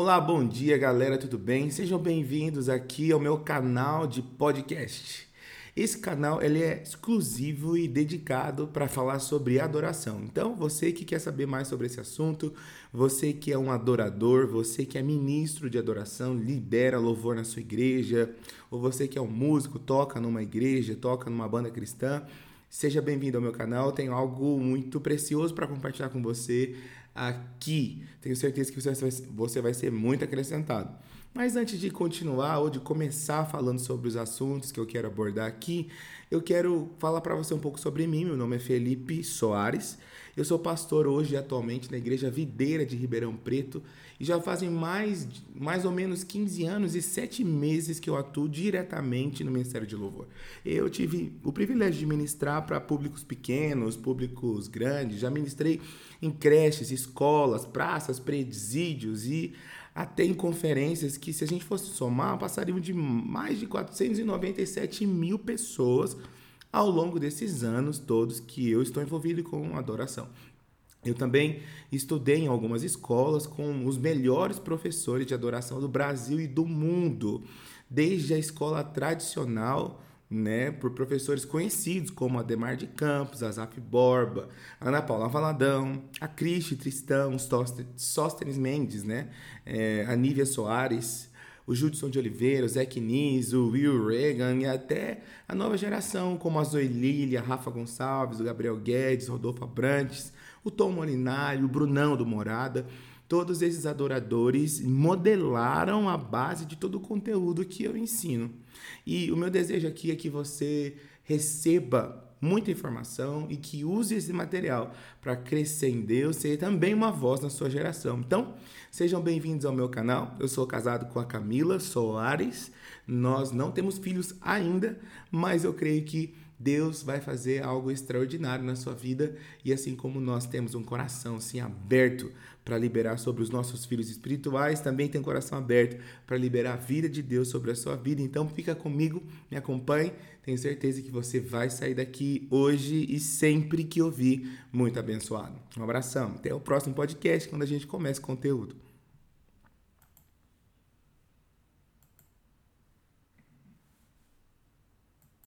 Olá, bom dia galera, tudo bem? Sejam bem-vindos aqui ao meu canal de podcast. Esse canal ele é exclusivo e dedicado para falar sobre adoração. Então, você que quer saber mais sobre esse assunto, você que é um adorador, você que é ministro de adoração, lidera louvor na sua igreja, ou você que é um músico, toca numa igreja, toca numa banda cristã, seja bem-vindo ao meu canal. Tenho algo muito precioso para compartilhar com você aqui. Tenho certeza que você vai ser muito acrescentado. Mas antes de continuar ou de começar falando sobre os assuntos que eu quero abordar aqui, eu quero falar para você um pouco sobre mim. Meu nome é Felipe Soares. Eu sou pastor hoje atualmente na Igreja Videira de Ribeirão Preto e já fazem mais, mais ou menos 15 anos e 7 meses que eu atuo diretamente no Ministério de Louvor. Eu tive o privilégio de ministrar para públicos pequenos, públicos grandes, já ministrei em creches, escolas, praças, presídios e até em conferências que, se a gente fosse somar, passariam de mais de 497 mil pessoas ao longo desses anos todos que eu estou envolvido com adoração. Eu também estudei em algumas escolas com os melhores professores de adoração do Brasil e do mundo, desde a escola tradicional, né, por professores conhecidos como Ademar de Campos, Azaf Borba, Ana Paula Valadão, a Cristi Tristão, Sóstenes Mendes, né, é, a Nívia Soares, o Judson de Oliveira, o Zé Nis, o Will Reagan e até a nova geração, como a Zoe Lilia, Rafa Gonçalves, o Gabriel Guedes, Rodolfo Abrantes, o Tom Molinari, o Brunão do Morada. Todos esses adoradores modelaram a base de todo o conteúdo que eu ensino. E o meu desejo aqui é que você receba muita informação e que use esse material para crescer em Deus, ser também uma voz na sua geração. Então, sejam bem-vindos ao meu canal. Eu sou casado com a Camila Soares. Nós não temos filhos ainda, mas eu creio que Deus vai fazer algo extraordinário na sua vida e assim como nós temos um coração assim aberto para liberar sobre os nossos filhos espirituais, também tem um coração aberto para liberar a vida de Deus sobre a sua vida. Então fica comigo, me acompanhe. Tenho certeza que você vai sair daqui hoje e sempre que ouvir muito abençoado. Um abração. Até o próximo podcast quando a gente começa o conteúdo.